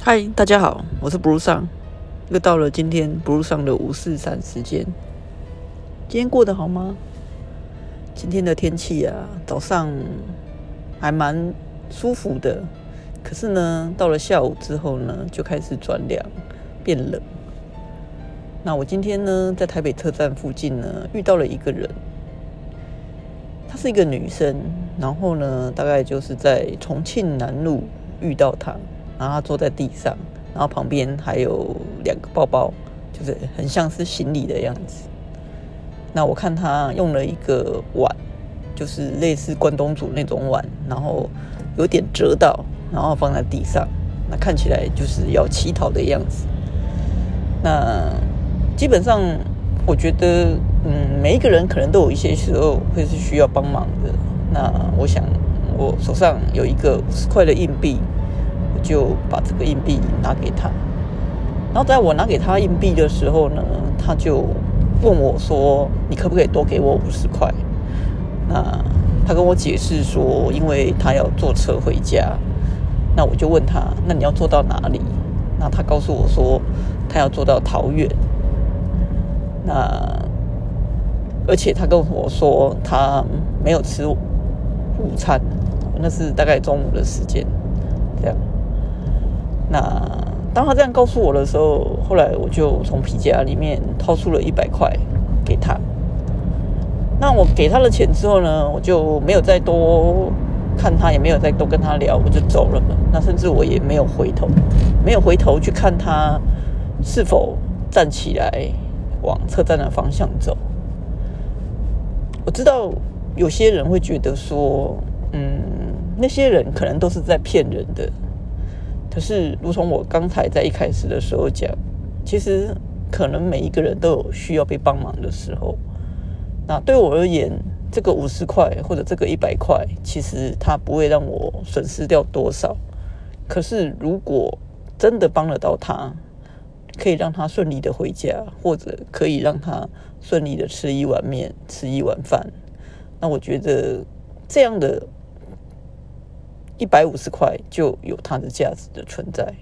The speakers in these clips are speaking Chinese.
嗨，大家好，我是 Blue 上，又到了今天 Blue 上的五四三时间。今天过得好吗？今天的天气啊，早上还蛮舒服的，可是呢，到了下午之后呢，就开始转凉，变冷。那我今天呢，在台北车站附近呢，遇到了一个人，她是一个女生，然后呢，大概就是在重庆南路遇到她。然后他坐在地上，然后旁边还有两个包包，就是很像是行李的样子。那我看他用了一个碗，就是类似关东煮那种碗，然后有点折到，然后放在地上，那看起来就是要乞讨的样子。那基本上，我觉得，嗯，每一个人可能都有一些时候会是需要帮忙的。那我想，我手上有一个五十块的硬币。就把这个硬币拿给他，然后在我拿给他硬币的时候呢，他就问我说：“你可不可以多给我五十块？”那他跟我解释说，因为他要坐车回家。那我就问他：“那你要坐到哪里？”那他告诉我说：“他要坐到桃园。”那而且他跟我说他没有吃午餐，那是大概中午的时间，这样。那当他这样告诉我的时候，后来我就从皮夹里面掏出了一百块给他。那我给他了钱之后呢，我就没有再多看他，也没有再多跟他聊，我就走了。那甚至我也没有回头，没有回头去看他是否站起来往车站的方向走。我知道有些人会觉得说，嗯，那些人可能都是在骗人的。可是，如同我刚才在一开始的时候讲，其实可能每一个人都有需要被帮忙的时候。那对我而言，这个五十块或者这个一百块，其实它不会让我损失掉多少。可是，如果真的帮得到他，可以让他顺利的回家，或者可以让他顺利的吃一碗面、吃一碗饭，那我觉得这样的。一百五十块就有它的价值的存在。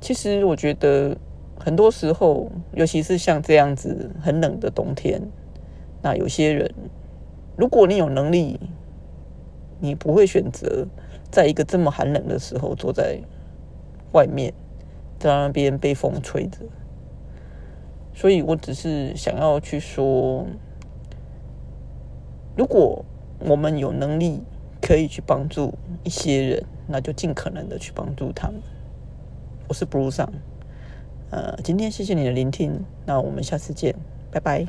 其实我觉得很多时候，尤其是像这样子很冷的冬天，那有些人，如果你有能力，你不会选择在一个这么寒冷的时候坐在外面，在那边被风吹着。所以我只是想要去说，如果。我们有能力可以去帮助一些人，那就尽可能的去帮助他们。我是 Bruce，呃，今天谢谢你的聆听，那我们下次见，拜拜。